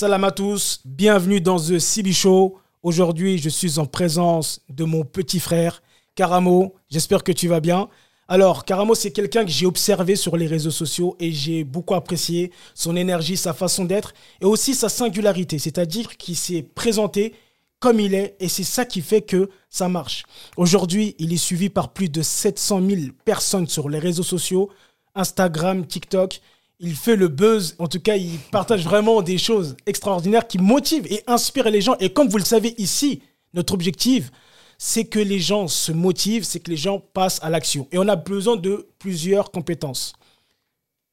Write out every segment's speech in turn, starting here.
Salam à tous, bienvenue dans The CB Show. Aujourd'hui, je suis en présence de mon petit frère, Karamo. J'espère que tu vas bien. Alors, Karamo, c'est quelqu'un que j'ai observé sur les réseaux sociaux et j'ai beaucoup apprécié son énergie, sa façon d'être et aussi sa singularité, c'est-à-dire qu'il s'est présenté comme il est et c'est ça qui fait que ça marche. Aujourd'hui, il est suivi par plus de 700 000 personnes sur les réseaux sociaux, Instagram, TikTok. Il fait le buzz, en tout cas, il partage vraiment des choses extraordinaires qui motivent et inspirent les gens. Et comme vous le savez ici, notre objectif, c'est que les gens se motivent, c'est que les gens passent à l'action. Et on a besoin de plusieurs compétences.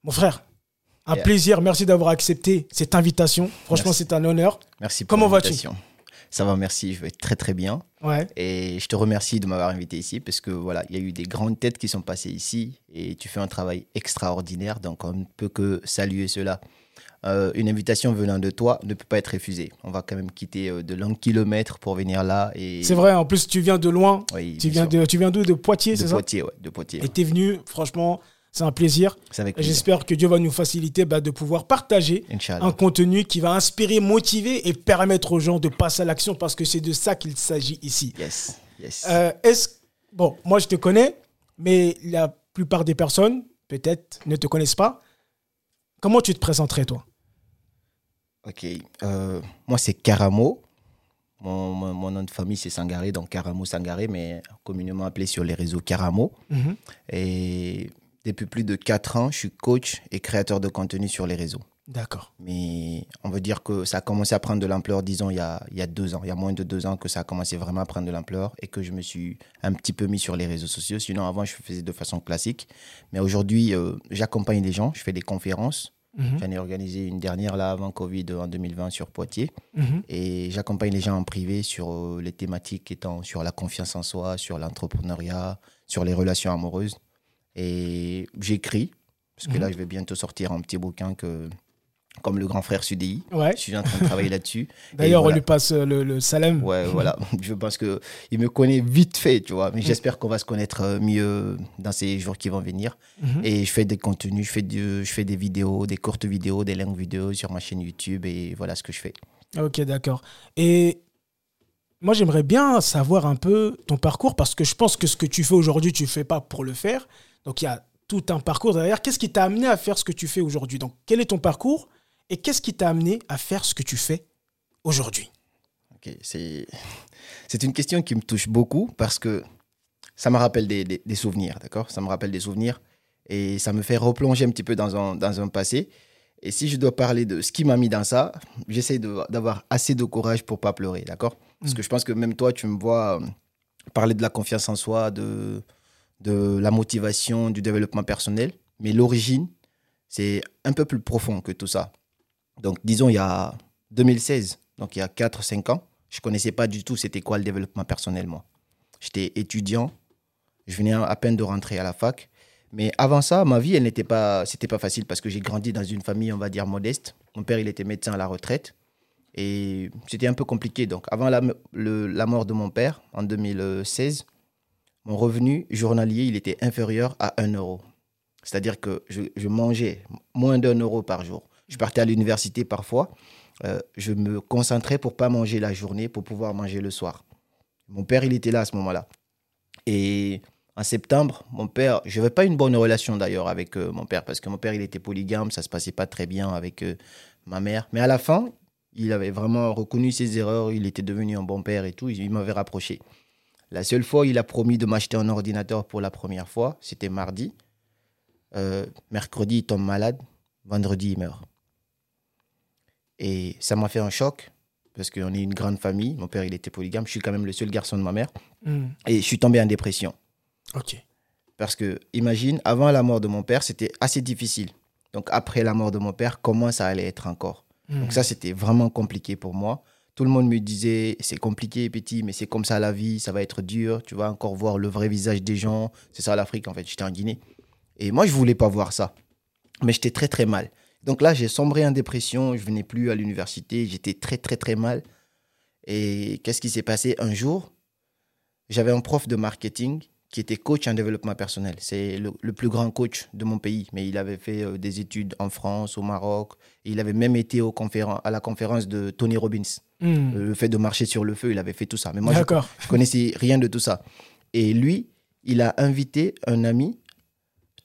Mon frère, un plaisir. Merci d'avoir accepté cette invitation. Franchement, c'est un honneur. Merci pour Comment vas-tu? Ça va, merci. Je vais très très bien. Ouais. Et je te remercie de m'avoir invité ici parce que voilà, il y a eu des grandes têtes qui sont passées ici et tu fais un travail extraordinaire. Donc on ne peut que saluer cela. Euh, une invitation venant de toi ne peut pas être refusée. On va quand même quitter euh, de longs kilomètres pour venir là. Et... C'est vrai, en plus tu viens de loin. Oui, Tu viens de, tu viens d'où? De Poitiers, c'est ça? Poitiers, ouais, de Poitiers. Et t'es venu, franchement, c'est un plaisir. J'espère que Dieu va nous faciliter bah, de pouvoir partager Inch'Allah. un contenu qui va inspirer, motiver et permettre aux gens de passer à l'action parce que c'est de ça qu'il s'agit ici. Yes, yes. Euh, est-ce bon, moi je te connais, mais la plupart des personnes peut-être ne te connaissent pas. Comment tu te présenterais toi? Ok. euh, moi, c'est Karamo. Mon, mon- mon nom de famille, c'est Sangaré, donc Karamo Sangaré, mais communément appelé sur les réseaux Karamo. Mhm. Et depuis plus de 4 ans, je suis coach et créateur de contenu sur les réseaux. D'accord. Mais on veut dire que ça a commencé à prendre de l'ampleur, disons, il y, a, il y a deux ans. Il y a moins de deux ans que ça a commencé vraiment à prendre de l'ampleur et que je me suis un petit peu mis sur les réseaux sociaux. Sinon, avant, je faisais de façon classique. Mais aujourd'hui, euh, j'accompagne les gens, je fais des conférences. Mhm. J'en ai organisé une dernière là avant Covid en 2020 sur Poitiers. Mhm. Et j'accompagne les gens en privé sur euh, les thématiques étant sur la confiance en soi, sur l'entrepreneuriat, sur les relations amoureuses. Et j'écris, parce que Mhm. là, je vais bientôt sortir un petit bouquin que, comme le grand frère Sudi. Ouais. Je suis en train de travailler là-dessus. D'ailleurs, voilà. on lui passe euh, le, le salam. Ouais, voilà. Je pense que il me connaît vite fait, tu vois. Mais j'espère qu'on va se connaître euh, mieux dans ces jours qui vont venir. Mhm. Et je fais des contenus, je fais, du- je fais des vidéos, des courtes vidéos, des longues vidéos sur ma chaîne YouTube. Et voilà ce que je fais. Ok, d'accord. Et moi, j'aimerais bien savoir un peu ton parcours parce que je pense que ce que tu fais aujourd'hui, tu ne fais pas pour le faire. Donc, il y a tout un parcours derrière. Qu'est-ce qui t'a amené à faire ce que tu fais aujourd'hui? Donc, quel est ton parcours et qu'est-ce qui t'a amené à faire ce que tu fais aujourd'hui? Ok, c'est c'est une question qui me touche beaucoup parce que ça me rappelle des, des- des souvenirs, d'accord? Ça me rappelle des souvenirs et ça me fait replonger un petit peu dans un, dans un passé. Et si je dois parler de ce qui m'a mis dans ça, j'essaie d'avoir assez de courage pour pas pleurer, d'accord? Parce que je pense que même toi, tu me vois euh, parler de la confiance en soi, de, de la motivation, du développement personnel. Mais l'origine, c'est un peu plus profond que tout ça. Donc, disons, il y a 2016, donc il y a 4-5 ans, je connaissais pas du tout c'était quoi le développement personnel, moi. J'étais étudiant, je venais à peine de rentrer à la fac. Mais avant ça, ma vie, elle n'était pas, c'était pas facile parce que j'ai grandi dans une famille, on va dire, modeste. Mon père, il était médecin à la retraite. Et c'était un peu compliqué. Donc, avant la, la mort de mon père, en 2016, mon revenu journalier, il était inférieur à 1 euro. C'est-à-dire que je, mangeais moins d'un euro par jour. Je partais à l'université parfois. euh, je me concentrais pour pas manger la journée, pour pouvoir manger le soir. Mon père, il était là à ce moment-là. Et en septembre, mon père, je n'avais pas une bonne relation d'ailleurs avec euh, mon père, parce que mon père, il était polygame, ça se passait pas très bien avec euh, ma mère. Mais à la fin, il avait vraiment reconnu ses erreurs, il était devenu un bon père et tout, il m'avait rapproché. La seule fois, il a promis de m'acheter un ordinateur pour la première fois, c'était mardi. Euh, mercredi, il tombe malade. Vendredi, il meurt. Et ça m'a fait un choc, parce qu'on est une grande famille. Mon père, il était polygame. Je suis quand même le seul garçon de ma mère. Hmm, Et je suis tombé en dépression. Ok. Parce que, imagine, avant la mort de mon père, c'était assez difficile. Donc, après la mort de mon père, comment ça allait être encore? Hmm. Donc, ça, c'était vraiment compliqué pour moi. Tout le monde me disait, c'est compliqué, petit, mais c'est comme ça la vie, ça va être dur. Tu vas encore voir le vrai visage des gens. C'est ça l'Afrique, en fait. J'étais en Guinée. Et moi, je voulais pas voir ça. Mais j'étais très, très mal. Donc là, j'ai sombré en dépression. Je venais plus à l'université. J'étais très, très, très mal. Et qu'est-ce qui s'est passé? Un jour J'avais un prof de marketing qui était coach en développement personnel. C'est le, le plus grand coach de mon pays, mais il avait fait euh, des études en France, au Maroc. Il avait même été au conféren- à la conférence de Tony Robbins. Hmm. Le fait de marcher sur le feu, il avait fait tout ça. Mais moi, je je connaissais rien de tout ça. Et lui, il a invité un ami.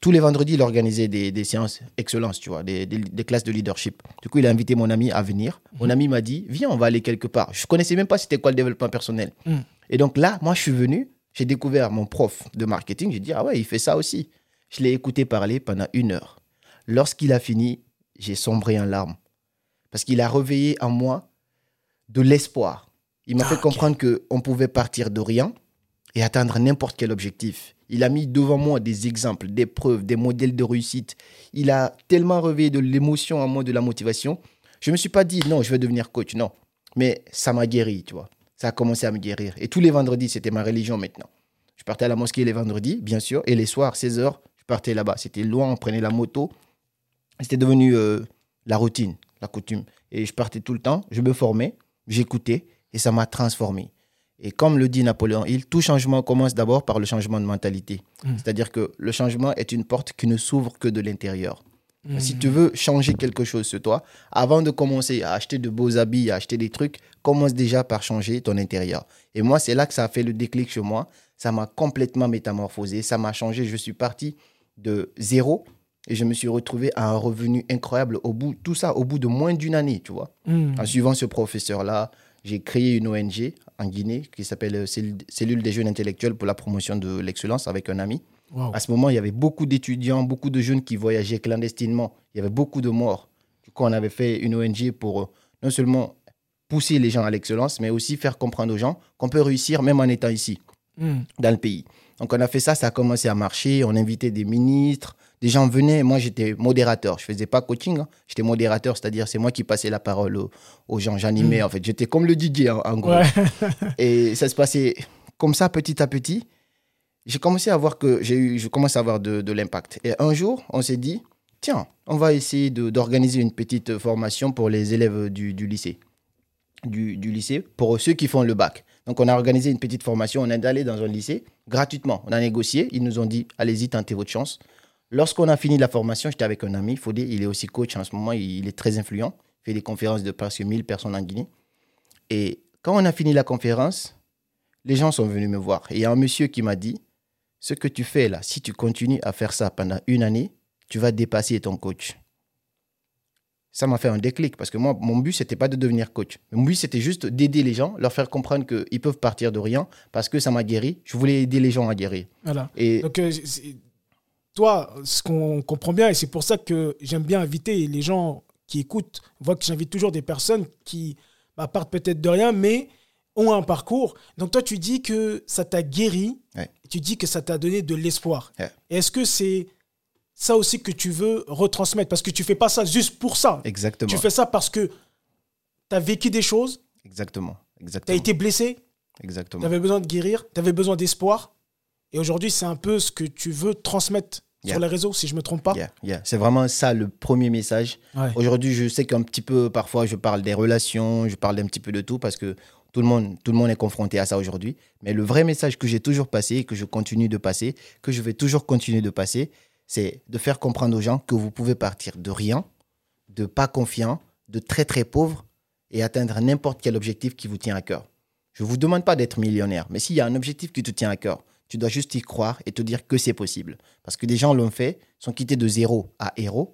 Tous les vendredis, il organisait des, des séances excellence, tu vois, des, des- des classes de leadership. Du coup, il a invité mon ami à venir. Mon ami m'a dit, viens, on va aller quelque part. Je connaissais même pas c'était quoi le développement personnel. Mm. Et donc là, moi, je suis venu, j'ai découvert mon prof de marketing. J'ai dit, ah ouais, il fait ça aussi. Je l'ai écouté parler pendant une heure. Lorsqu'il a fini, j'ai sombré en larmes. Parce qu'il a réveillé en moi de l'espoir. Il m'a Ah, fait comprendre qu'on pouvait partir de rien et atteindre n'importe quel objectif. Il a mis devant moi des exemples, des preuves, des modèles de réussite. Il a tellement réveillé de l'émotion en moi, de la motivation. Je ne me suis pas dit, non, je vais devenir coach, non. Mais ça m'a guéri, tu vois. Ça a commencé à me guérir. Et tous les vendredis, c'était ma religion maintenant. Je partais à la mosquée les vendredis, bien sûr, et les soirs, 16h, je partais là-bas. C'était loin, on prenait la moto. C'était devenu euh, la routine, la coutume. Et je partais tout le temps, je me formais, j'écoutais, et ça m'a transformé. Et comme le dit Napoléon Hill, tout changement commence d'abord par le changement de mentalité. Mm. C'est-à-dire que le changement est une porte qui ne s'ouvre que de l'intérieur. Hmm. Si tu veux changer quelque chose sur toi, avant de commencer à acheter de beaux habits, à acheter des trucs, commence déjà par changer ton intérieur. Et moi, c'est là que ça a fait le déclic chez moi. Ça m'a complètement métamorphosé, ça m'a changé. Je suis parti de zéro et je me suis retrouvé à un revenu incroyable au bout, tout ça au bout de moins d'une année, tu vois. Hmm. En suivant ce professeur-là, j'ai créé une ONG en Guinée qui s'appelle euh, Cellule des jeunes intellectuels pour la promotion de l'excellence avec un ami. Wow. À ce moment, il y avait beaucoup d'étudiants, beaucoup de jeunes qui voyageaient clandestinement. Il y avait beaucoup de morts. Du coup, on avait fait une ONG pour euh, non seulement pousser les gens à l'excellence, mais aussi faire comprendre aux gens qu'on peut réussir même en étant ici, Hmm. dans le pays. Donc, on a fait ça, ça a commencé à marcher. On invitait des ministres, des gens venaient. Moi, j'étais modérateur. Je faisais pas coaching, hein. j'étais modérateur, c'est-à-dire c'est moi qui passais la parole aux, aux gens. J'animais, en fait. J'étais comme le DJ, en, en gros. Ouais. Et ça se passait comme ça, petit à petit. J'ai commencé à voir que j'ai eu, je commence à avoir de, de l'impact. Et un jour, on s'est dit, tiens, on va essayer d'organiser une petite formation pour les élèves du, du lycée. Du, du lycée, pour ceux qui font le bac. Donc, on a organisé une petite formation. On est allé dans un lycée gratuitement. On a négocié. Ils nous ont dit, allez-y, tentez votre chance. Lorsqu'on a fini la formation, j'étais avec un ami. Il est aussi coach en ce moment. Il est très influent. Il fait des conférences de presque 1000 personnes en Guinée. Et quand on a fini la conférence, les gens sont venus me voir. Et il y a un monsieur qui m'a dit, ce que tu fais là, si tu continues à faire ça pendant une année, tu vas dépasser ton coach. Ça m'a fait un déclic parce que moi, mon but, c'était pas de devenir coach. Mon but, c'était juste d'aider les gens, leur faire comprendre qu'ils peuvent partir de rien parce que ça m'a guéri. Je voulais aider les gens à guérir. Voilà. Et Donc, euh, toi, ce qu'on comprend bien, et c'est pour ça que j'aime bien inviter les gens qui écoutent, voient que j'invite toujours des personnes qui bah, partent peut-être de rien, mais ont un parcours. Donc, toi, tu dis que ça t'a guéri, Ouais. tu dis que ça t'a donné de l'espoir. Ouais. Est-ce que c'est ça aussi que tu veux retransmettre? Parce que tu fais pas ça juste pour ça. exactement. Tu fais ça parce que tu as vécu des choses, Exactement. tu as Exactement. été blessé, tu Exactement. avais besoin de guérir, tu avais besoin d'espoir. Et aujourd'hui, c'est un peu ce que tu veux transmettre Yeah. sur les réseaux, si je me trompe pas. Yeah, yeah. C'est vraiment ça le premier message. Ouais. Aujourd'hui, je sais qu'un petit peu, parfois, je parle des relations, je parle un petit peu de tout parce que tout le monde, est confronté à ça aujourd'hui. Mais le vrai message que j'ai toujours passé et que je continue de passer, que je vais toujours continuer de passer, c'est de faire comprendre aux gens que vous pouvez partir de rien, de pas confiant, de très très pauvre et atteindre n'importe quel objectif qui vous tient à cœur. Je ne vous demande pas d'être millionnaire, mais s'il y a un objectif qui te tient à cœur, tu dois juste y croire et te dire que c'est possible. Parce que des gens l'ont fait, sont quittés de zéro à héros.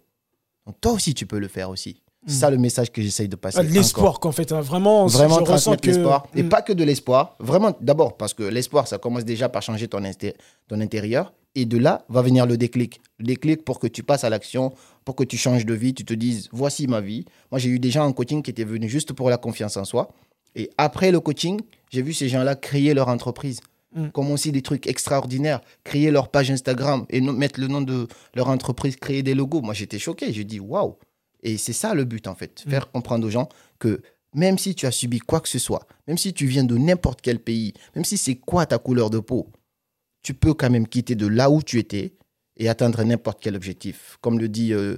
Donc toi aussi, tu peux le faire aussi. C'est ça le message que j'essaye de passer. Ah, de. L'espoir, qu'en fait, hein, vraiment, Vraiment je ressens transmettre que. l'espoir. Et Mm. pas que de l'espoir. Vraiment, d'abord, parce que l'espoir, ça commence déjà par changer ton, inté- ton intérieur. Et de là va venir le déclic. Le déclic pour que tu passes à l'action, pour que tu changes de vie, tu te dises, voici ma vie. Moi, j'ai eu des gens en coaching qui étaient venus juste pour la confiance en soi. Et après le coaching, j'ai vu ces gens-là créer leur entreprise. Mm. Commencer des trucs extraordinaires, créer leur page Instagram et mettre le nom de leur entreprise, créer des logos. Moi, j'étais choqué. Je dis, waouh. Et c'est ça le but, en fait. Mm. Faire comprendre aux gens que même si tu as subi quoi que ce soit, même si tu viens de n'importe quel pays, même si c'est quoi ta couleur de peau, tu peux quand même quitter de là où tu étais et atteindre n'importe quel objectif. Comme le dit euh,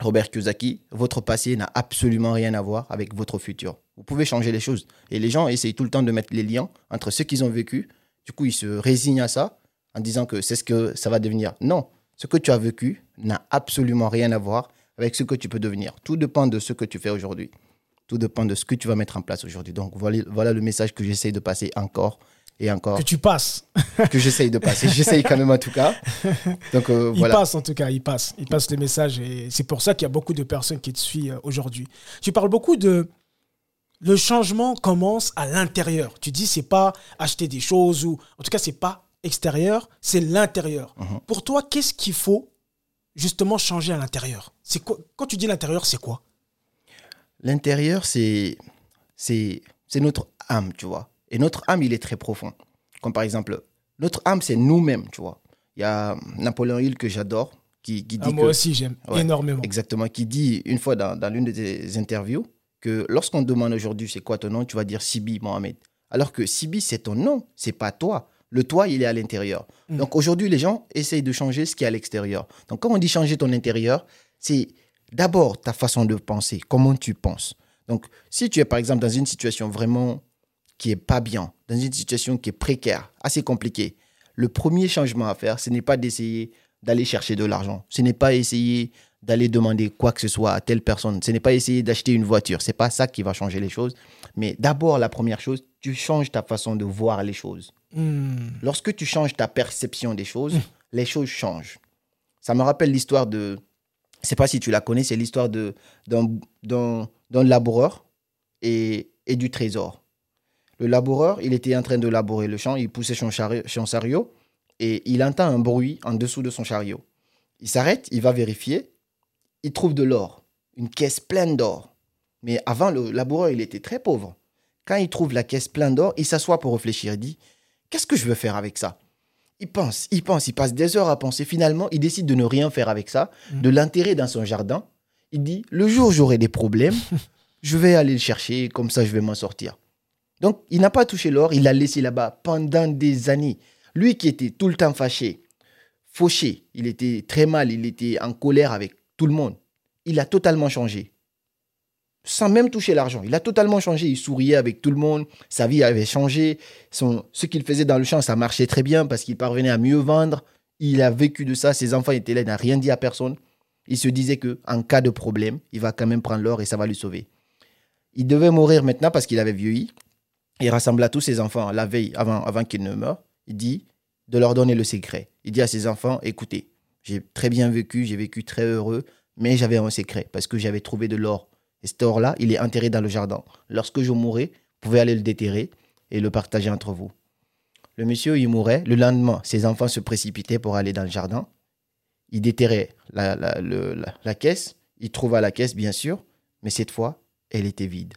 Robert Kiyosaki, votre passé n'a absolument rien à voir avec votre futur. Vous pouvez changer les choses. Et les gens essayent tout le temps de mettre les liens entre ce qu'ils ont vécu. Du coup, ils se résignent à ça. en disant que c'est ce que ça va devenir. Non, ce que tu as vécu n'a absolument rien à voir avec ce que tu peux devenir. Tout dépend de ce que tu fais aujourd'hui. Tout dépend de ce que tu vas mettre en place aujourd'hui. Donc voilà, voilà le message que j'essaye de passer encore et encore. Que tu passes. que j'essaye de passer. J'essaye quand même en tout cas. Donc euh, il passe en tout cas, il passe. Il passe les messages et c'est pour ça qu'il y a beaucoup de personnes qui te suivent euh, aujourd'hui. Tu parles beaucoup de le changement commence à l'intérieur. Tu dis c'est pas acheter des choses ou en tout cas c'est pas extérieur, c'est l'intérieur. Mhm. Pour toi, qu'est-ce qu'il faut justement changer à l'intérieur C'est quoi Quand tu dis l'intérieur, c'est quoi? L'intérieur, c'est c'est c'est notre âme, tu vois. Et notre âme, il est très profond. Comme par exemple, notre âme, c'est nous-mêmes, tu vois. Il y a Napoléon Hill que j'adore, qui, dit ah, Moi aussi, j'aime énormément. Exactement, qui dit une fois dans, dans l'une de tes interviews que lorsqu'on demande aujourd'hui c'est quoi ton nom, tu vas dire Sibi Mohamed. Alors que Sibi, c'est ton nom, c'est pas toi. Le toi, il est à l'intérieur. Mm. Donc aujourd'hui, les gens essayent de changer ce qui est à l'extérieur. Donc quand on dit changer ton intérieur, c'est d'abord ta façon de penser, comment tu penses. Donc si tu es par exemple dans une situation vraiment qui est pas bien, dans une situation qui est précaire, assez compliquée, le premier changement à faire, ce n'est pas d'essayer d'aller chercher de l'argent. Ce n'est pas essayer d'aller demander quoi que ce soit à telle personne. Ce n'est pas essayer d'acheter une voiture. C'est pas ça qui va changer les choses. Mais d'abord, la première chose, tu changes ta façon de voir les choses. Hmm. Lorsque tu changes ta perception des choses, hmm. les choses changent. Ça me rappelle l'histoire de, je sais pas si tu la connais, c'est l'histoire de d'un laboureur et, et du trésor. Le laboureur, il était en train de labourer le champ, il poussait son, son chariot et il entend un bruit en dessous de son chariot. Il s'arrête, il va vérifier, il trouve de l'or, une caisse pleine d'or. Mais avant, le laboureur, il était très pauvre. Quand il trouve la caisse pleine d'or, il s'assoit pour réfléchir. Il dit, qu'est-ce que je veux faire avec ça? Il pense, il pense, il passe des heures à penser. Finalement, il décide de ne rien faire avec ça, mm. de l'enterrer dans son jardin. Il dit, le jour où j'aurai des problèmes, je vais aller le chercher, comme ça je vais m'en sortir. Donc, il n'a pas touché l'or, il l'a laissé là-bas pendant des années. Lui qui était tout le temps fâché, fauché, il était très mal, il était en colère avec tout le monde. Il a totalement changé. Sans même toucher l'argent. Il a totalement changé. Il souriait avec tout le monde. Sa vie avait changé. Ce qu'il faisait dans le champ, ça marchait très bien parce qu'il parvenait à mieux vendre. Il a vécu de ça. Ses enfants étaient là. Il n'a rien dit à personne. Il se disait que en cas de problème, il va quand même prendre l'or et ça va lui sauver. Il devait mourir maintenant parce qu'il avait vieilli. Il rassembla tous ses enfants la veille avant qu'il ne meure. Il dit de leur donner le secret. Il dit à ses enfants, écoutez, j'ai très bien vécu, j'ai vécu très heureux, mais j'avais un secret parce que j'avais trouvé de l'or. Et cet or-là, il est enterré dans le jardin. Lorsque je mourrai, vous pouvez aller le déterrer et le partager entre vous. Le monsieur, il mourait. Le lendemain, ses enfants se précipitaient pour aller dans le jardin. Il déterrait la, la, la caisse. Il trouva la caisse, bien sûr, mais cette fois, elle était vide.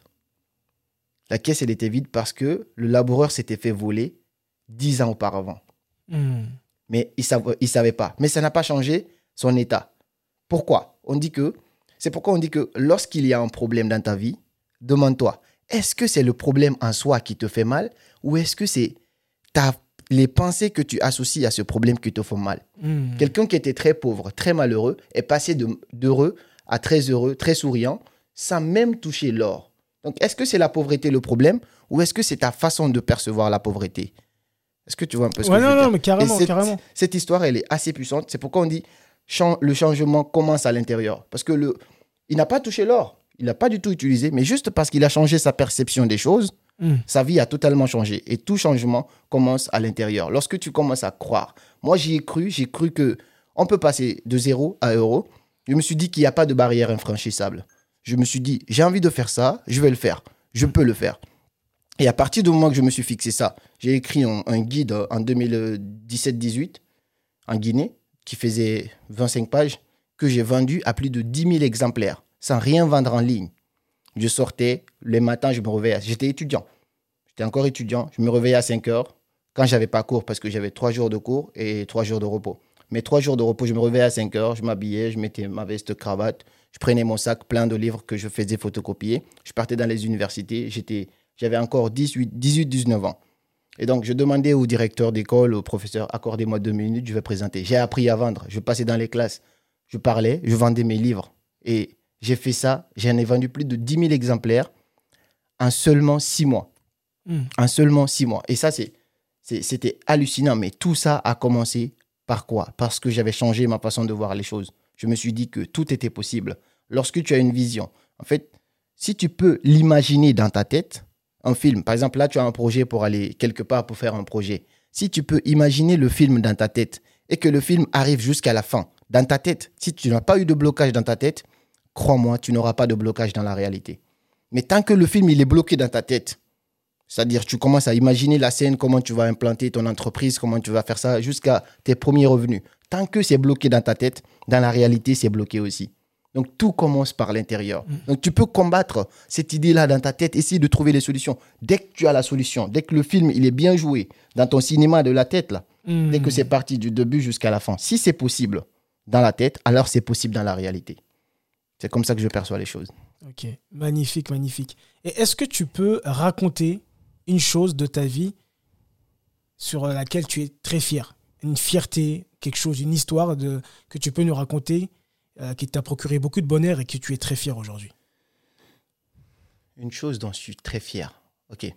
La caisse, elle était vide parce que le laboureur s'était fait voler dix ans auparavant. Hmm. Mais il ne il savait pas. Mais ça n'a pas changé son état. Pourquoi? On dit que c'est pourquoi on dit que lorsqu'il y a un problème dans ta vie, demande-toi, est-ce que c'est le problème en soi qui te fait mal ou est-ce que c'est les pensées que tu associes à ce problème qui te font mal? Hmm. Quelqu'un qui était très pauvre, très malheureux, est passé d'heureux à très heureux, très souriant, sans même toucher l'or. Donc, est-ce que c'est la pauvreté le problème ou est-ce que c'est ta façon de percevoir la pauvreté? Est-ce que tu vois un peu ce que je veux non, non, mais carrément, cette, carrément. Cette histoire, elle est assez puissante. C'est pourquoi on dit le changement commence à l'intérieur. Parce que le, il n'a pas touché l'or. Il n'a pas du tout utilisé, mais juste parce qu'il a changé sa perception des choses, hmm. sa vie a totalement changé. Et tout changement commence à l'intérieur. Lorsque tu commences à croire. Moi, j'y ai cru. J'ai cru que on peut passer de zéro à euro. Je me suis dit qu'il n'y a pas de barrière infranchissable je me suis dit, j'ai envie de faire ça, je vais le faire. Je peux le faire. Et à partir du moment que je me suis fixé ça, j'ai écrit un, guide en 2017-18 en Guinée qui faisait 25 pages que j'ai vendu à plus de 10 000 exemplaires sans rien vendre en ligne. Je sortais, les matins, je me réveillais. J'étais étudiant. J'étais encore étudiant. Je me réveillais à 5 heures quand j'avais pas cours parce que j'avais 3 jours de cours et 3 jours de repos. Mais 3 jours de repos, je me réveillais à 5 heures, je m'habillais, je mettais ma veste, cravate, je prenais mon sac plein de livres que je faisais photocopier. Je partais dans les universités. J'étais, j'avais encore 18, 18, 19 ans. Et donc, je demandais au directeur d'école, au professeur, accordez-moi deux minutes, je vais présenter. J'ai appris à vendre. Je passais dans les classes. Je parlais, je vendais mes livres. Et j'ai fait ça. J'en ai vendu plus de 10 000 exemplaires en seulement six mois. Hmm. En seulement six mois. Et ça, c'est, C'était hallucinant, mais tout ça a commencé par quoi? Parce que j'avais changé ma façon de voir les choses. Je me suis dit que tout était possible. Lorsque tu as une vision, en fait, si tu peux l'imaginer dans ta tête, un film, par exemple, là, tu as un projet pour aller quelque part pour faire un projet. Si tu peux imaginer le film dans ta tête et que le film arrive jusqu'à la fin, dans ta tête, si tu n'as pas eu de blocage dans ta tête, crois-moi, tu n'auras pas de blocage dans la réalité. Mais tant que le film, il est bloqué dans ta tête, c'est-à-dire tu commences à imaginer la scène, comment tu vas implanter ton entreprise, comment tu vas faire ça jusqu'à tes premiers revenus. Tant que c'est bloqué dans ta tête, dans la réalité, c'est bloqué aussi. Donc tout commence par l'intérieur. Mm. Donc tu peux combattre cette idée-là dans ta tête, essayer de trouver les solutions. Dès que tu as la solution, dès que le film il est bien joué dans ton cinéma de la tête là, dès que mm. c'est parti du début jusqu'à la fin, si c'est possible dans la tête, alors c'est possible dans la réalité. C'est comme ça que je perçois les choses. Ok, magnifique, magnifique. Et est-ce que tu peux raconter une chose de ta vie sur laquelle tu es très fier? Une fierté, quelque chose, une histoire de, que tu peux nous raconter euh, qui t'a procuré beaucoup de bonheur et que tu es très fier aujourd'hui Une chose dont je suis très fier. Ok.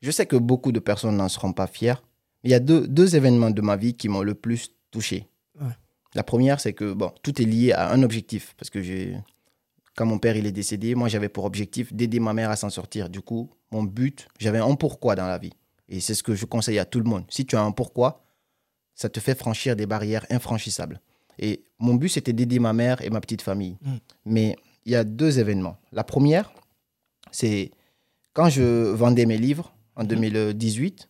Je sais que beaucoup de personnes n'en seront pas fiers. Il y a deux, deux événements de ma vie qui m'ont le plus touché. La première, c'est que bon, tout est lié à un objectif. Parce que j'ai, quand mon père il est décédé, moi j'avais pour objectif d'aider ma mère à s'en sortir. Du coup, mon but, j'avais un pourquoi dans la vie. Et c'est ce que je conseille à tout le monde. Si tu as un pourquoi, ça te fait franchir des barrières infranchissables. Et mon but, c'était d'aider ma mère et ma petite famille. Mm. Mais il y a deux événements. La première, c'est quand je vendais mes livres en 2018, mm.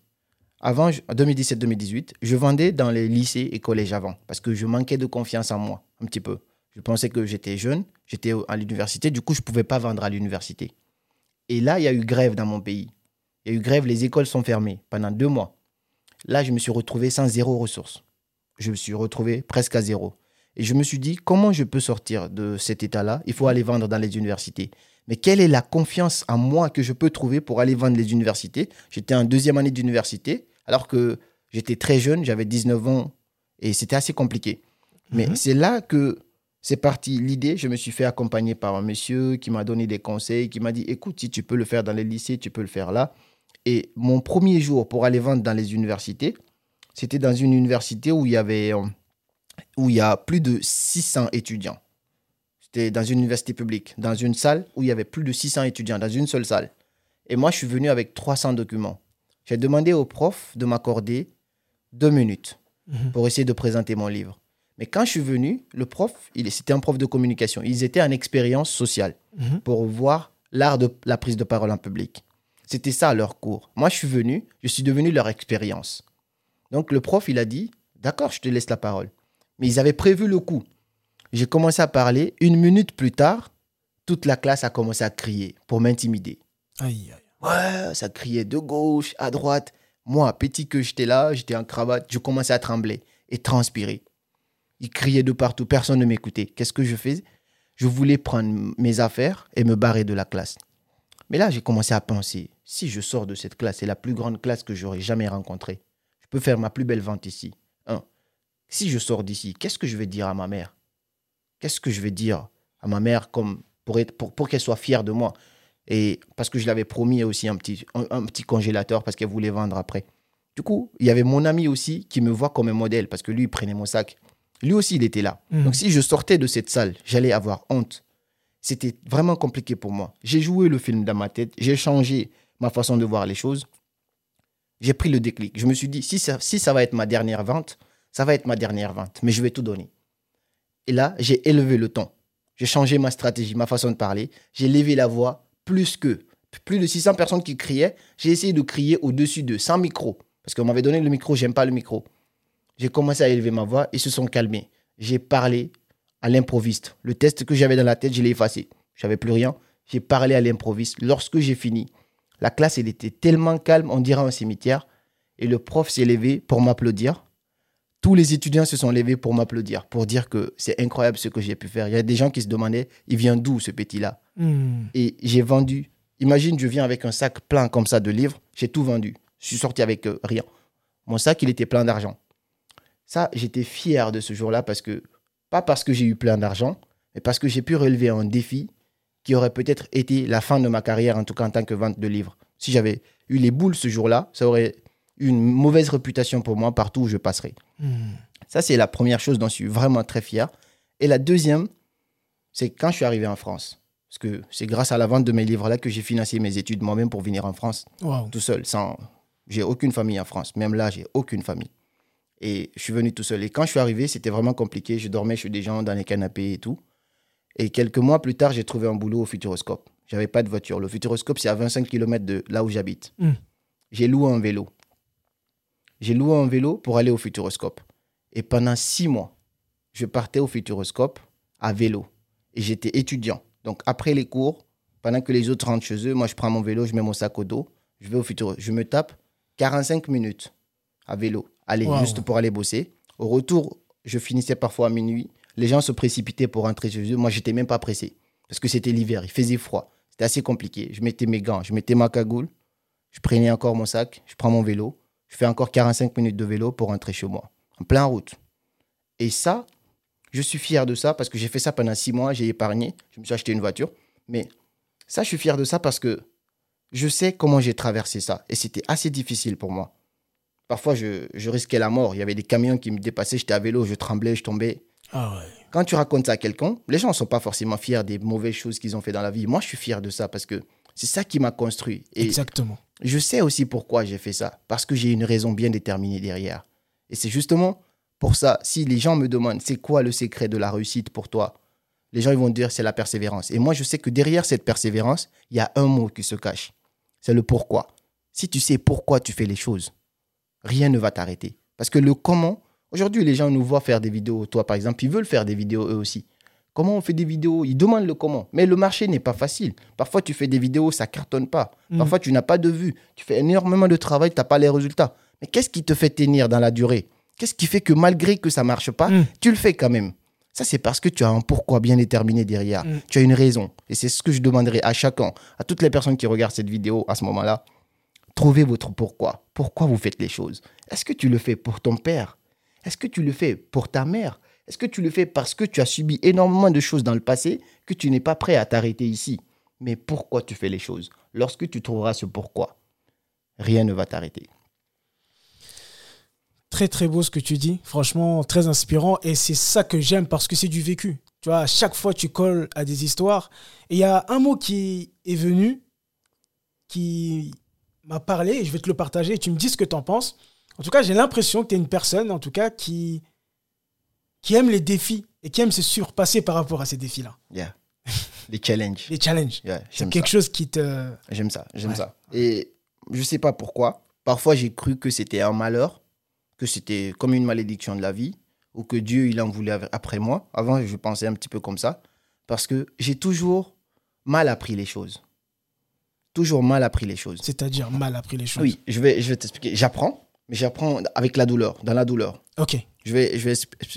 avant, 2017-2018, je vendais dans les lycées et collèges avant, parce que je manquais de confiance en moi, un petit peu. Je pensais que j'étais jeune, j'étais à l'université, du coup, je ne pouvais pas vendre à l'université. Et là, il y a eu grève dans mon pays. Il y a eu grève, les écoles sont fermées pendant deux mois. Là, je me suis retrouvé sans zéro ressource je me suis retrouvé presque à zéro. Et je me suis dit, comment je peux sortir de cet état-là? Il faut aller vendre dans les universités. Mais quelle est la confiance en moi que je peux trouver pour aller vendre les universités? J'étais en deuxième année d'université, alors que j'étais très jeune, j'avais 19 ans, et c'était assez compliqué. Mais mhm. c'est là que c'est parti l'idée. Je me suis fait accompagner par un monsieur qui m'a donné des conseils, qui m'a dit, écoute, si tu peux le faire dans les lycées, tu peux le faire là. Et mon premier jour pour aller vendre dans les universités, c'était dans une université où il y avait euh, où il y a plus de 600 étudiants. C'était dans une université publique, dans une salle où il y avait plus de 600 étudiants, dans une seule salle. Et moi, je suis venu avec 300 documents. J'ai demandé au prof de m'accorder deux minutes mhm. pour essayer de présenter mon livre. Mais quand je suis venu, le prof, c'était un prof de communication. Ils étaient en expérience sociale mhm. pour voir l'art de la prise de parole en public. C'était ça leur cours. Moi, je suis venu, je suis devenu leur expérience. Donc le prof, il a dit, d'accord, je te laisse la parole. Mais ils avaient prévu le coup. J'ai commencé à parler. Une minute plus tard, toute la classe a commencé à crier pour m'intimider. Aïe, aïe. Ouais, ça criait de gauche, à droite. Moi, petit que j'étais là, j'étais en cravate, je commençais à trembler et transpirer. Ils criaient de partout, personne ne m'écoutait. Qu'est-ce que je faisais Je voulais prendre mes affaires et me barrer de la classe. Mais là, j'ai commencé à penser, si je sors de cette classe, c'est la plus grande classe que j'aurais jamais rencontrée peux faire ma plus belle vente ici. Un, si je sors d'ici, qu'est-ce que je vais dire à ma mère? Qu'est-ce que je vais dire à ma mère comme pour, être, pour, pour qu'elle soit fière de moi? Et parce que je l'avais promis aussi un petit, un, petit congélateur parce qu'elle voulait vendre après. Du coup, il y avait mon ami aussi qui me voit comme un modèle parce que lui, il prenait mon sac. Lui aussi, il était là. Mmh. Donc, si je sortais de cette salle, j'allais avoir honte. C'était vraiment compliqué pour moi. J'ai joué le film dans ma tête, j'ai changé ma façon de voir les choses j'ai pris le déclic. Je me suis dit, si ça, va être ma dernière vente, ça va être ma dernière vente, mais je vais tout donner. Et là, j'ai élevé le ton. J'ai changé ma stratégie, ma façon de parler. J'ai levé la voix plus que plus de 600 personnes qui criaient. J'ai essayé de crier au-dessus de 100 micros. Parce qu'on m'avait donné le micro, j'aime pas le micro. J'ai commencé à élever ma voix, ils se sont calmés. J'ai parlé à l'improviste. Le test que j'avais dans la tête, je l'ai effacé. Je n'avais plus rien. J'ai parlé à l'improviste. Lorsque j'ai fini, la classe, elle était tellement calme, on dirait un cimetière. Et le prof s'est levé pour m'applaudir. Tous les étudiants se sont levés pour m'applaudir, pour dire que c'est incroyable ce que j'ai pu faire. Il y a des gens qui se demandaient, il vient d'où ce petit-là hmm. Et j'ai vendu. Imagine, je viens avec un sac plein comme ça de livres, j'ai tout vendu. Je suis sorti avec euh, rien. Mon sac, il était plein d'argent. Ça, j'étais fier de ce jour-là parce que, pas parce que j'ai eu plein d'argent, mais parce que j'ai pu relever un défi qui aurait peut-être été la fin de ma carrière, en tout cas en tant que vente de livres. Si j'avais eu les boules ce jour-là, ça aurait eu une mauvaise réputation pour moi partout où je passerais. Hmm. Ça, c'est la première chose dont je suis vraiment très fier. Et la deuxième, c'est quand je suis arrivé en France. Parce que c'est grâce à la vente de mes livres-là que j'ai financé mes études moi-même pour venir en France tout seul. Sans... J'ai aucune famille en France. Même là, j'ai aucune famille. Et je suis venu tout seul. Et quand je suis arrivé, c'était vraiment compliqué. Je dormais chez des gens dans les canapés et tout. Et quelques mois plus tard, j'ai trouvé un boulot au Futuroscope. J'avais pas de voiture. Le Futuroscope, c'est à 25 km de là où j'habite. Mm. J'ai loué un vélo. J'ai loué un vélo pour aller au Futuroscope. Et pendant six mois, je partais au Futuroscope à vélo. Et j'étais étudiant. Donc après les cours, pendant que les autres rentrent chez eux, moi je prends mon vélo, je mets mon sac au dos, je vais au Futur, je me tape 45 minutes à vélo, aller Wow. juste pour aller bosser. Au retour, je finissais parfois à minuit. Les gens se précipitaient pour rentrer chez eux. Moi, j'étais même pas pressé parce que c'était l'hiver, il faisait froid. C'était assez compliqué. Je mettais mes gants, je mettais ma cagoule, je prenais encore mon sac, je prends mon vélo, je fais encore 45 minutes de vélo pour rentrer chez moi, en plein route. Et ça, je suis fier de ça parce que j'ai fait ça pendant six mois, j'ai épargné, je me suis acheté une voiture. Mais ça, je suis fier de ça parce que je sais comment j'ai traversé ça. Et c'était assez difficile pour moi. Parfois, je, je risquais la mort. Il y avait des camions qui me dépassaient, j'étais à vélo, je tremblais, je tombais. Ah ouais. Quand tu racontes ça à quelqu'un, les gens ne sont pas forcément fiers des mauvaises choses qu'ils ont fait dans la vie. Moi, je suis fier de ça parce que c'est ça qui m'a construit. Et Exactement. je sais aussi pourquoi j'ai fait ça. Parce que j'ai une raison bien déterminée derrière. Et c'est justement pour ça, si les gens me demandent c'est quoi le secret de la réussite pour toi, les gens ils vont dire c'est la persévérance. Et moi, je sais que derrière cette persévérance, il y a un mot qui se cache. C'est le pourquoi. Si tu sais pourquoi tu fais les choses, rien ne va t'arrêter. Parce que le comment, aujourd'hui, les gens nous voient faire des vidéos. Toi, par exemple, ils veulent faire des vidéos eux aussi. Comment on fait des vidéos? Ils demandent le comment. Mais le marché n'est pas facile. Parfois, tu fais des vidéos, ça cartonne pas. Mm. Parfois, tu n'as pas de vues. Tu fais énormément de travail, tu n'as pas les résultats. Mais qu'est-ce qui te fait tenir dans la durée? Qu'est-ce qui fait que malgré que ça marche pas, Mm. tu le fais quand même? Ça, c'est parce que tu as un pourquoi bien déterminé derrière. Mm. Tu as une raison. Et c'est ce que je demanderai à chacun, à toutes les personnes qui regardent cette vidéo à ce moment-là. Trouvez votre pourquoi. Pourquoi vous faites les choses? Est-ce que tu le fais pour ton père? Est-ce que tu le fais pour ta mère? Est-ce que tu le fais parce que tu as subi énormément de choses dans le passé que tu n'es pas prêt à t'arrêter ici? Mais pourquoi tu fais les choses? Lorsque tu trouveras ce pourquoi, rien ne va t'arrêter. Très très beau ce que tu dis, franchement très inspirant. Et c'est ça que j'aime parce que c'est du vécu. Tu vois, à chaque fois tu colles à des histoires. Et il y a un mot qui est venu qui m'a parlé je vais te le partager. Tu me dis ce que tu en penses. En tout cas, j'ai l'impression que tu es une personne en tout cas qui qui aime les défis et qui aime se surpasser par rapport à ces défis-là. Yeah. Les challenges. Les challenges. Yeah, C'est quelque ça. chose qui te J'aime ça, j'aime Ouais. ça. Et je sais pas pourquoi. Parfois, j'ai cru que c'était un malheur, que c'était comme une malédiction de la vie, ou que Dieu, il en voulait après moi. Avant, je pensais un petit peu comme ça, parce que j'ai toujours mal appris les choses. Toujours mal appris les choses. c'est-à-dire mal appris les choses. Oui, je vais, je vais t'expliquer. J'apprends, mais j'apprends avec la douleur, dans la douleur. OK. Je vais, je vais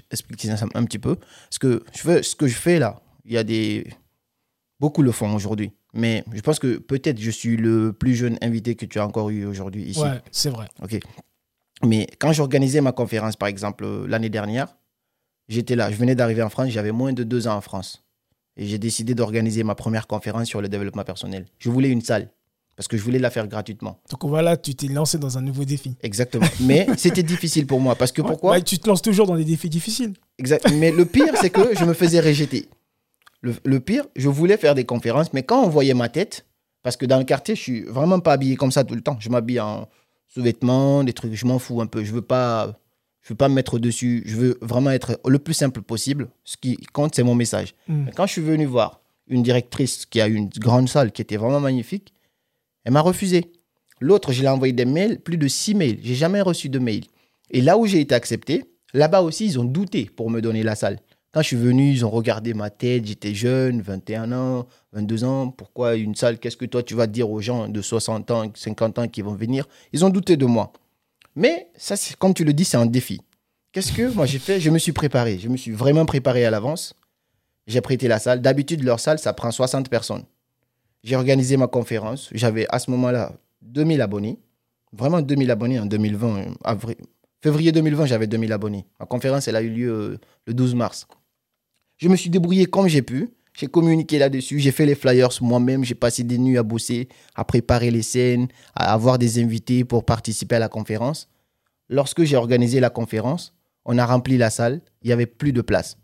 expliquer ça un petit peu. Ce que je, veux, ce que je fais là, il y a des. Beaucoup le font aujourd'hui. Mais je pense que peut-être je suis le plus jeune invité que tu as encore eu aujourd'hui ici. Ouais, c'est vrai. Ok. Mais quand j'organisais ma conférence, par exemple, euh, l'année dernière, j'étais là. Je venais d'arriver en France, j'avais moins de deux ans en France. Et j'ai décidé d'organiser ma première conférence sur le développement personnel. Je voulais une salle parce que je voulais la faire gratuitement. Donc voilà, tu t'es lancé dans un nouveau défi. Exactement. Mais c'était difficile pour moi parce que Ouais, pourquoi bah, Tu te lances toujours dans des défis difficiles. Exact. Mais le pire, c'est que je me faisais rejeter. Le, le pire, je voulais faire des conférences, mais quand on voyait ma tête, parce que dans le quartier, je suis vraiment pas habillé comme ça tout le temps. Je m'habille en sous-vêtements, des trucs, je m'en fous un peu. Je veux pas, je veux pas me mettre dessus. Je veux vraiment être le plus simple possible. Ce qui compte, c'est mon message. Mm. Mais quand je suis venu voir une directrice qui a une grande salle qui était vraiment magnifique, elle m'a refusé. L'autre, je lui ai envoyé des mails, plus de six mails. J'ai jamais reçu de mail. Et là où j'ai été accepté, là-bas aussi, ils ont douté pour me donner la salle. Quand je suis venu, ils ont regardé ma tête, j'étais jeune, 21 ans, 22 ans. Pourquoi une salle Qu'est-ce que toi, tu vas dire aux gens de 60 ans, 50 ans qui vont venir? Ils ont douté de moi. Mais ça, comme tu le dis, c'est un défi. Qu'est-ce que moi j'ai fait? Je me suis préparé. Je me suis vraiment préparé à l'avance. J'ai prêté la salle. D'habitude, leur salle, ça prend 60 personnes. J'ai organisé ma conférence. J'avais à ce moment-là 2000 abonnés. Vraiment 2000 abonnés en 2020. euh, Février 2020, j'avais 2000 abonnés. Ma conférence, elle a eu lieu euh, le 12 mars. Je me suis débrouillé comme j'ai pu. J'ai communiqué là-dessus, j'ai fait les flyers moi-même, j'ai passé des nuits à bosser, à préparer les scènes, à avoir des invités pour participer à la conférence. Lorsque j'ai organisé la conférence, on a rempli la salle, il y avait plus de place.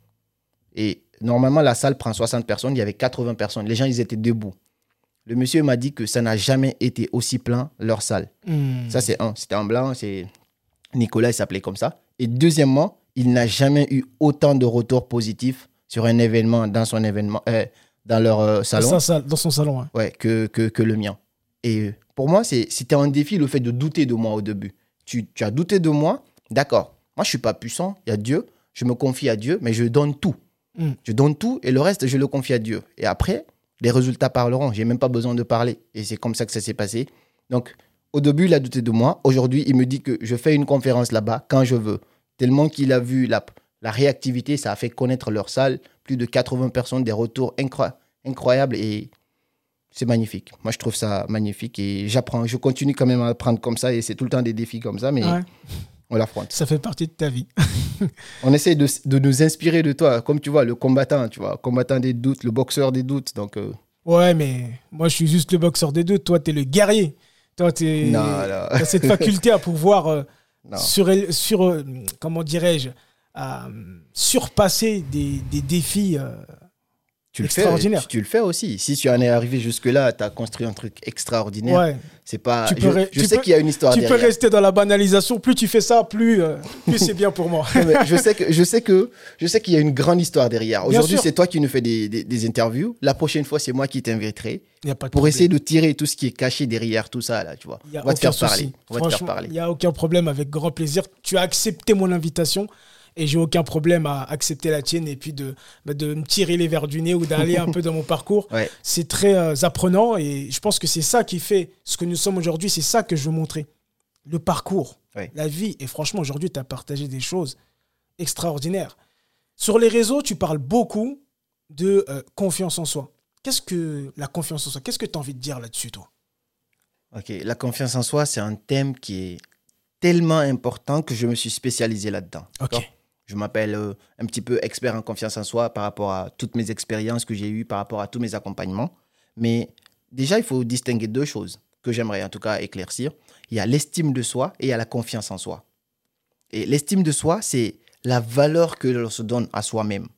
Et normalement, la salle prend 60 personnes, il y avait 80 personnes. Les gens, ils étaient debout. Le monsieur m'a dit que ça n'a jamais été aussi plein, leur salle. Hmm. Ça, c'est un. C'était en blanc, c'est Nicolas, il s'appelait comme ça. Et deuxièmement, il n'a jamais eu autant de retours positifs sur un événement, dans son événement, euh, dans leur euh, Dans, salon, sa dans son salon. hein. ouais, que, que, que le mien. Et euh, pour moi, c'était un défi le fait de douter de moi au début. Tu, tu as douté de moi, d'accord. Moi, je suis pas puissant, il y a Dieu, je me confie à Dieu, mais je donne tout. Mm. Je donne tout et le reste, je le confie à Dieu. Et après, les résultats parleront. J'ai même pas besoin de parler. Et c'est comme ça que ça s'est passé. Donc, au début, il a douté de moi. Aujourd'hui, il me dit que je fais une conférence là-bas quand je veux. Tellement qu'il a vu la, réactivité, ça a fait connaître leur salle. Plus de 80 personnes, des retours incroy- incroyables et c'est magnifique. Moi, je trouve ça magnifique et j'apprends. Je continue quand même à apprendre comme ça et c'est tout le temps des défis comme ça, mais on l'affronte. ça fait partie de ta vie. On essaie de, de nous inspirer de toi, comme tu vois, le combattant, tu vois, combattant des doutes, le boxeur des doutes. Donc, euh, Ouais, mais moi, je suis juste le boxeur des deux. Toi, t'es le guerrier. Toi, non. t'as cette faculté à pouvoir euh, sur, sur euh, comment dirais-je, à, surpasser des, des défis. Tu le fais, tu, tu le fais aussi. Si tu en es arrivé jusque-là, tu as construit un truc extraordinaire. ouais. C'est pas. Tu je peux re- je tu sais qu'il y a une histoire Tu peux rester dans la banalisation. Plus tu fais ça, plus, euh, plus c'est bien pour moi. Non, je sais que je sais que je sais qu'il y a une grande histoire derrière. Aujourd'hui, c'est toi qui nous fais des, des- des interviews. La prochaine fois, c'est moi qui t'inviterai y pour problème. essayer de tirer tout ce qui est caché derrière tout ça là, tu vois. Y On va te faire parler. On va te faire Franchement, parler. Il n'y a aucun problème, avec grand plaisir. Tu as accepté mon invitation et j'ai aucun problème à accepter la tienne et puis de, bah, de me tirer les verres du nez ou d'aller un peu dans mon parcours. Ouais. C'est très euh, apprenant et je pense que c'est ça qui fait ce que nous sommes aujourd'hui. C'est ça que je veux montrer. Le parcours, Ouais. la vie. Et franchement, aujourd'hui, tu as partagé des choses extraordinaires. Sur les réseaux, tu parles beaucoup de euh, confiance en soi. Qu'est-ce que la confiance en soi? Qu'est-ce que tu as envie de dire là-dessus, toi? Ok, la confiance en soi, c'est un thème qui est tellement important que je me suis spécialisé là-dedans. Ok. Je m'appelle euh, un petit peu expert en confiance en soi par rapport à toutes mes expériences que j'ai eues, par rapport à tous mes accompagnements. Mais déjà, il faut distinguer deux choses que j'aimerais en tout cas éclaircir. Il y a l'estime de soi et il y a la confiance en soi. Et l'estime de soi, c'est la valeur que l'on se donne à soi-même.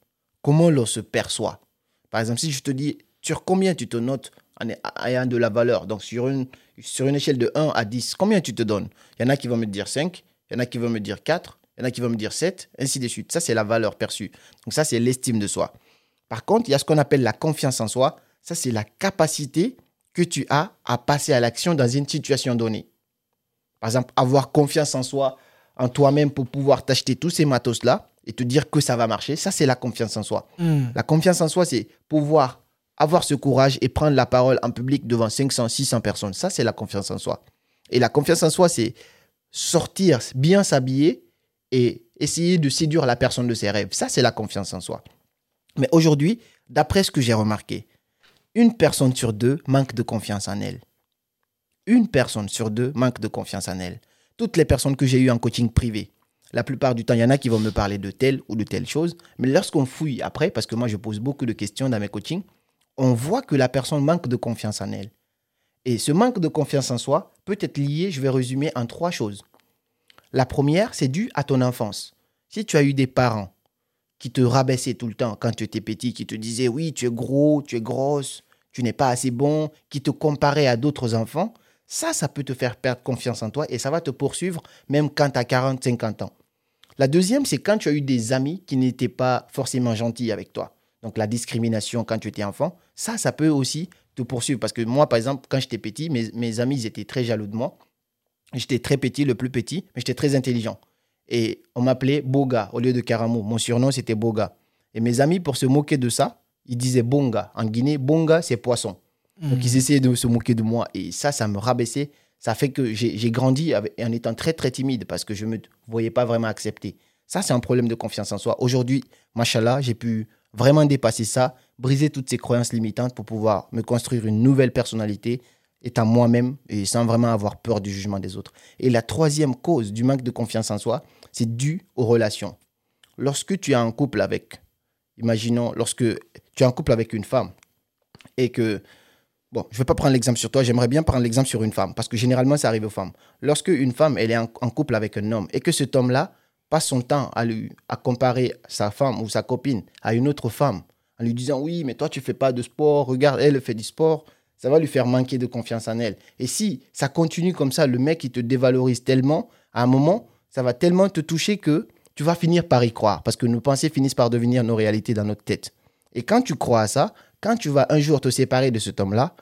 Comment l'on se perçoit. Par exemple, si je te dis, sur combien tu te notes en ayant de la valeur, donc sur une, sur une échelle de 1 à 10, combien tu te donnes? Il y en a qui vont me dire 5, il y en a qui vont me dire 4, il y en a qui vont me dire 7, ainsi de suite. Ça, c'est la valeur perçue. Donc ça, c'est l'estime de soi. Par contre, il y a ce qu'on appelle la confiance en soi. Ça, c'est la capacité que tu as à passer à l'action dans une situation donnée. Par exemple, avoir confiance en soi, en toi-même pour pouvoir t'acheter tous ces matos-là et te dire que ça va marcher, ça, c'est la confiance en soi. Hmm. La confiance en soi, c'est pouvoir avoir ce courage et prendre la parole en public devant 500, 600 personnes. Ça, c'est la confiance en soi. Et la confiance en soi, c'est sortir, bien s'habiller et essayer de séduire la personne de ses rêves. Ça, c'est la confiance en soi. Mais aujourd'hui, d'après ce que j'ai remarqué, une personne sur deux manque de confiance en elle. Une personne sur deux manque de confiance en elle. Toutes les personnes que j'ai eues en coaching privé, la plupart du temps, il y en a qui vont me parler de telle ou de telle chose. Mais lorsqu'on fouille après, parce que moi, je pose beaucoup de questions dans mes coachings, on voit que la personne manque de confiance en elle. Et ce manque de confiance en soi peut être lié, je vais résumer, en trois choses. La première, c'est dû à ton enfance. Si tu as eu des parents qui te rabaissaient tout le temps quand tu étais petit, qui te disaient oui, tu es gros, tu es grosse, tu n'es pas assez bon, qui te comparaient à d'autres enfants, ça, ça peut te faire perdre confiance en toi et ça va te poursuivre même quand tu as 40, 50 ans. La deuxième, c'est quand tu as eu des amis qui n'étaient pas forcément gentils avec toi. Donc la discrimination quand tu étais enfant, ça, ça peut aussi te poursuivre. Parce que moi, par exemple, quand j'étais petit, mes, amis, étaient très jaloux de moi. J'étais très petit, le plus petit, mais j'étais très intelligent. Et on m'appelait Boga au lieu de Karamo. Mon surnom, c'était Boga. Et mes amis, pour se moquer de ça, ils disaient Bonga. En Guinée, Bonga, c'est poisson. Donc ils essayaient de se moquer de moi. Et ça, ça me rabaissait. Ça fait que j'ai j'ai grandi avec- en étant très, très timide parce que je ne me voyais pas vraiment accepté. Ça, c'est un problème de confiance en soi. Aujourd'hui, machallah, j'ai pu vraiment dépasser ça, briser toutes ces croyances limitantes pour pouvoir me construire une nouvelle personnalité, étant moi-même et sans vraiment avoir peur du jugement des autres. Et la troisième cause du manque de confiance en soi, c'est dû aux relations. Lorsque tu es en couple avec imaginons, lorsque tu es en couple avec une femme et que, bon, je ne vais pas prendre l'exemple sur toi, j'aimerais bien prendre l'exemple sur une femme, parce que généralement, ça arrive aux femmes. Lorsque une femme, elle est en, en couple avec un homme et que cet homme-là passe son temps à, lui, à comparer sa femme ou sa copine à une autre femme, en lui disant, oui, mais toi, tu fais pas de sport, regarde, elle fait du sport, ça va lui faire manquer de confiance en elle. Et si ça continue comme ça, le mec, il te dévalorise tellement, à un moment, ça va tellement te toucher que tu vas finir par y croire, parce que nos pensées finissent par devenir nos réalités dans notre tête. Et quand tu crois à ça, quand tu vas un jour te séparer de cet homme-là,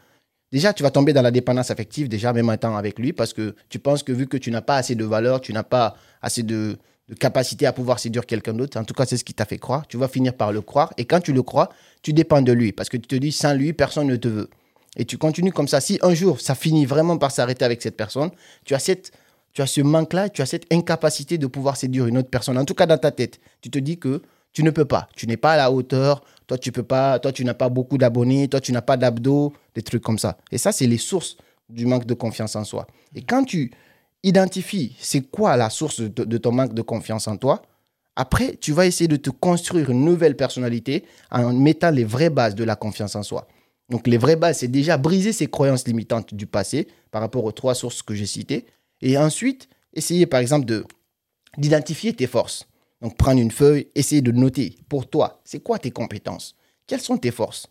déjà tu vas tomber dans la dépendance affective, déjà même en temps avec lui, parce que tu penses que vu que tu n'as pas assez de valeur, tu n'as pas assez de, de capacité à pouvoir séduire quelqu'un d'autre, en tout cas c'est ce qui t'a fait croire, tu vas finir par le croire, et quand tu le crois, tu dépends de lui, parce que tu te dis, sans lui, personne ne te veut. Et tu continues comme ça. Si un jour ça finit vraiment par s'arrêter avec cette personne, tu as cette tu as ce manque-là, tu as cette incapacité de pouvoir séduire une autre personne. En tout cas, dans ta tête, tu te dis que tu ne peux pas. Tu n'es pas à la hauteur. Toi, tu peux pas. Toi, tu n'as pas beaucoup d'abonnés. Toi, tu n'as pas d'abdos, des trucs comme ça. Et ça, c'est les sources du manque de confiance en soi. Et quand tu identifies c'est quoi la source de, de ton manque de confiance en toi, après, tu vas essayer de te construire une nouvelle personnalité en mettant les vraies bases de la confiance en soi. Donc, les vraies bases, c'est déjà briser ces croyances limitantes du passé par rapport aux trois sources que j'ai citées. Et ensuite, essayer par exemple de d'identifier tes forces. Donc prendre une feuille, essayer de noter pour toi, c'est quoi tes compétences? Quelles sont tes forces?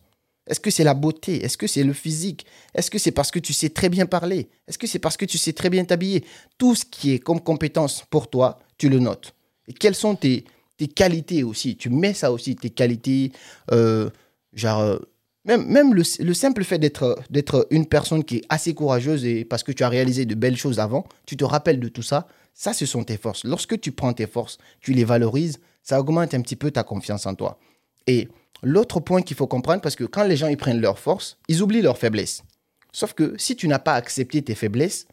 Est-ce que c'est la beauté? Est-ce que c'est le physique? Est-ce que c'est parce que tu sais très bien parler? Est-ce que c'est parce que tu sais très bien t'habiller? Tout ce qui est comme compétence pour toi, tu le notes. Et quelles sont tes, qualités aussi? Tu mets ça aussi, tes qualités, euh, genre euh, même, même le, le simple fait d'être, d'être une personne qui est assez courageuse et parce que tu as réalisé de belles choses avant, tu te rappelles de tout ça, ça, ce sont tes forces. Lorsque tu prends tes forces, tu les valorises, ça augmente un petit peu ta confiance en toi. Et l'autre point qu'il faut comprendre, parce que quand les gens ils prennent leurs forces, ils oublient leurs faiblesses. Sauf que si tu n'as pas accepté tes faiblesses,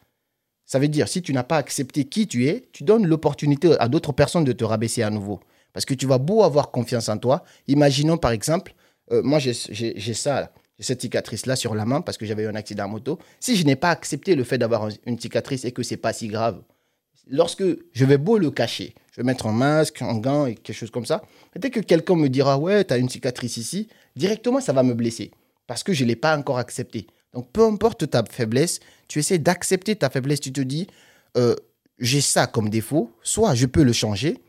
ça veut dire si tu n'as pas accepté qui tu es, tu donnes l'opportunité à d'autres personnes de te rabaisser à nouveau. Parce que tu vas beau avoir confiance en toi. Imaginons par exemple, euh, moi j'ai ça, là. cette cicatrice-là sur la main parce que j'avais eu un accident à moto. Si je n'ai pas accepté le fait d'avoir une cicatrice et que c'est pas si grave, lorsque je vais beau le cacher, je vais mettre un masque, un gant et quelque chose comme ça, dès que quelqu'un me dira ouais, tu as une cicatrice ici, directement ça va me blesser parce que je ne l'ai pas encore accepté. Donc peu importe ta faiblesse, tu essaies d'accepter ta faiblesse, tu te dis euh, j'ai ça comme défaut, soit je peux le changer,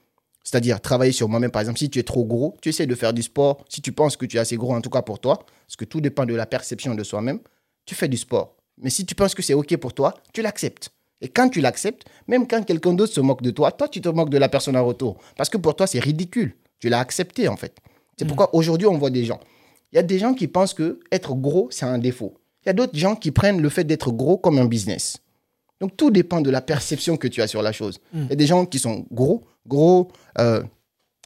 c'est-à-dire travailler sur moi-même, par exemple, si tu es trop gros, tu essaies de faire du sport, si tu penses que tu es assez gros, en tout cas pour toi, parce que tout dépend de la perception de soi-même, tu fais du sport. Mais si tu penses que c'est OK pour toi, tu l'acceptes. Et quand tu l'acceptes, même quand quelqu'un d'autre se moque de toi, toi, tu te moques de la personne en retour. Parce que pour toi, c'est ridicule. Tu l'as accepté, en fait. C'est Mm. pourquoi aujourd'hui, on voit des gens. Il y a des gens qui pensent que être gros, c'est un défaut. Il y a d'autres gens qui prennent le fait d'être gros comme un business. Donc, tout dépend de la perception que tu as sur la chose. Mm. Il y a des gens qui sont gros, gros, euh,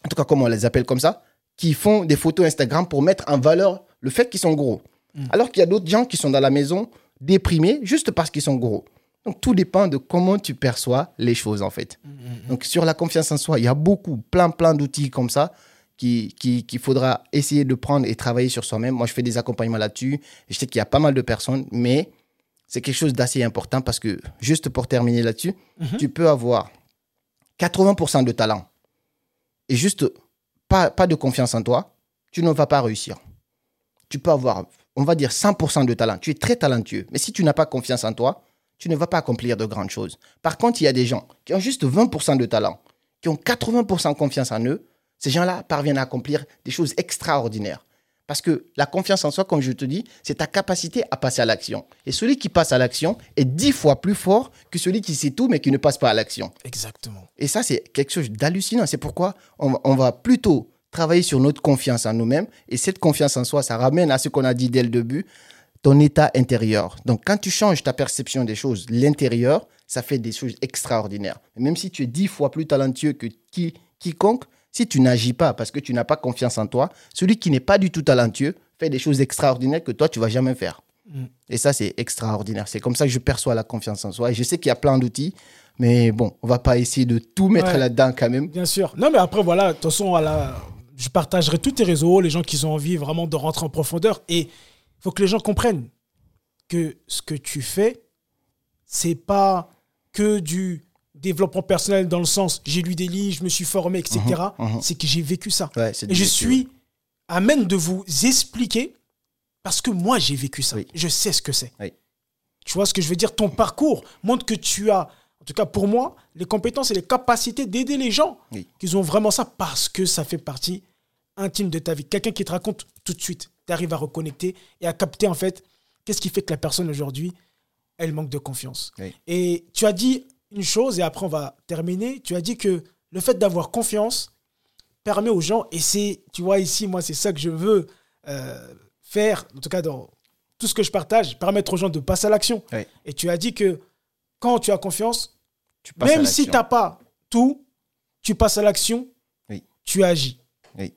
en tout cas, comme on les appelle comme ça, qui font des photos Instagram pour mettre en valeur le fait qu'ils sont gros. Mm. Alors qu'il y a d'autres gens qui sont dans la maison déprimés juste parce qu'ils sont gros. Donc tout dépend de comment tu perçois les choses en fait. Donc sur la confiance en soi, il y a beaucoup, plein, plein d'outils comme ça qui- qui- qu'il faudra essayer de prendre et travailler sur soi-même. Moi, je fais des accompagnements là-dessus. Je sais qu'il y a pas mal de personnes, mais c'est quelque chose d'assez important parce que, juste pour terminer là-dessus, Mhm. tu peux avoir 80% de talent et juste pas, pas de confiance en toi, tu ne vas pas réussir. Tu peux avoir, on va dire, 100% de talent. Tu es très talentueux. Mais si tu n'as pas confiance en toi, tu ne vas pas accomplir de grandes choses. Par contre, il y a des gens qui ont juste 20% de talent, qui ont 80% confiance en eux. Ces gens-là parviennent à accomplir des choses extraordinaires. Parce que la confiance en soi, comme je te dis, c'est ta capacité à passer à l'action. Et celui qui passe à l'action est dix fois plus fort que celui qui sait tout mais qui ne passe pas à l'action. Exactement. Et ça, c'est quelque chose d'hallucinant. C'est pourquoi on, va- on va plutôt travailler sur notre confiance en nous-mêmes. Et cette confiance en soi, ça ramène à ce qu'on a dit dès le début, ton état intérieur. Donc, quand tu changes ta perception des choses, l'intérieur, ça fait des choses extraordinaires. Et même si tu es dix fois plus talentueux que qui, quiconque, si tu n'agis pas parce que tu n'as pas confiance en toi, celui qui n'est pas du tout talentueux fait des choses extraordinaires que toi, tu vas jamais faire. Mm. Et ça, c'est extraordinaire. C'est comme ça que je perçois la confiance en soi. Et je sais qu'il y a plein d'outils, mais bon, on va pas essayer de tout mettre Ouais. là-dedans quand même. Bien sûr. Non, mais après, voilà, de toute façon, à la- je partagerai tous tes réseaux, les gens qui ont envie vraiment de rentrer en profondeur. Et il faut que les gens comprennent que ce que tu fais, c'est pas que du développement personnel dans le sens j'ai lu des livres, je me suis formé, etc. Mhm, mhm. C'est que j'ai vécu ça. Ouais, Et je suis amène de vous expliquer, parce que moi j'ai vécu ça, Oui. je sais ce que c'est. Oui. Tu vois ce que je veux dire? Ton parcours montre que tu as, en tout cas pour moi, les compétences et les capacités d'aider les gens, Oui. qu'ils ont vraiment ça, parce que ça fait partie intime de ta vie. Quelqu'un qui te raconte tout de suite, tu arrives à reconnecter et à capter en fait qu'est-ce qui fait que la personne aujourd'hui, elle manque de confiance. Et tu as dit une chose, et après on va terminer, tu as dit que le fait d'avoir confiance permet aux gens, et c'est, tu vois ici, moi c'est ça que je veux euh, faire, en tout cas dans tout ce que je partage, permettre aux gens de passer à l'action. Oui. Et tu as dit que quand tu as confiance, Tu même si tu n'as pas tout, tu passes à l'action, Oui. tu agis. Oui.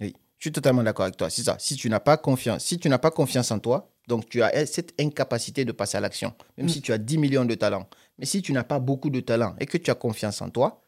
Oui. Je suis totalement d'accord avec toi. C'est ça. Si tu n'as pas confiance, si tu n'as pas confiance en toi, donc tu as cette incapacité de passer à l'action, même Mm. si tu as 10 millions de talents. Mais si tu n'as pas beaucoup de talents et que tu as confiance en toi,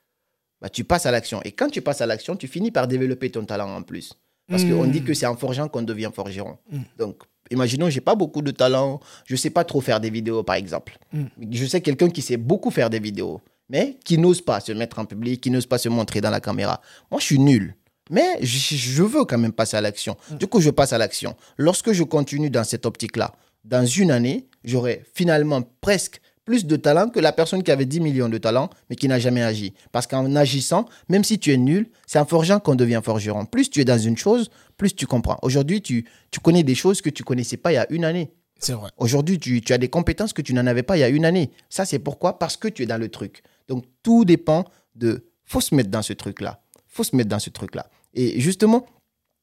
bah, tu passes à l'action. Et quand tu passes à l'action, tu finis par développer ton talent en plus. Parce qu'on Mm. dit que c'est en forgeant qu'on devient forgeron. Mm. Donc, imaginons, j'ai pas beaucoup de talent, je sais pas trop faire des vidéos, par exemple. Mm. Je sais quelqu'un qui sait beaucoup faire des vidéos, mais qui n'ose pas se mettre en public, qui n'ose pas se montrer dans la caméra. Moi, je suis nul. Mais je, je veux quand même passer à l'action. Du coup, je passe à l'action. Lorsque je continue dans cette optique-là, dans une année, j'aurai finalement presque plus de talent que la personne qui avait 10 millions de talents, mais qui n'a jamais agi. Parce qu'en agissant, même si tu es nul, c'est en forgeant qu'on devient forgeron. Plus tu es dans une chose, plus tu comprends. Aujourd'hui, tu, tu connais des choses que tu connaissais pas il y a une année. C'est vrai. Aujourd'hui, tu, tu as des compétences que tu n'en avais pas il y a une année. Ça, c'est pourquoi? Parce que tu es dans le truc. Donc, tout dépend de... faut se mettre dans ce truc-là. faut se mettre dans ce truc-là. Et justement,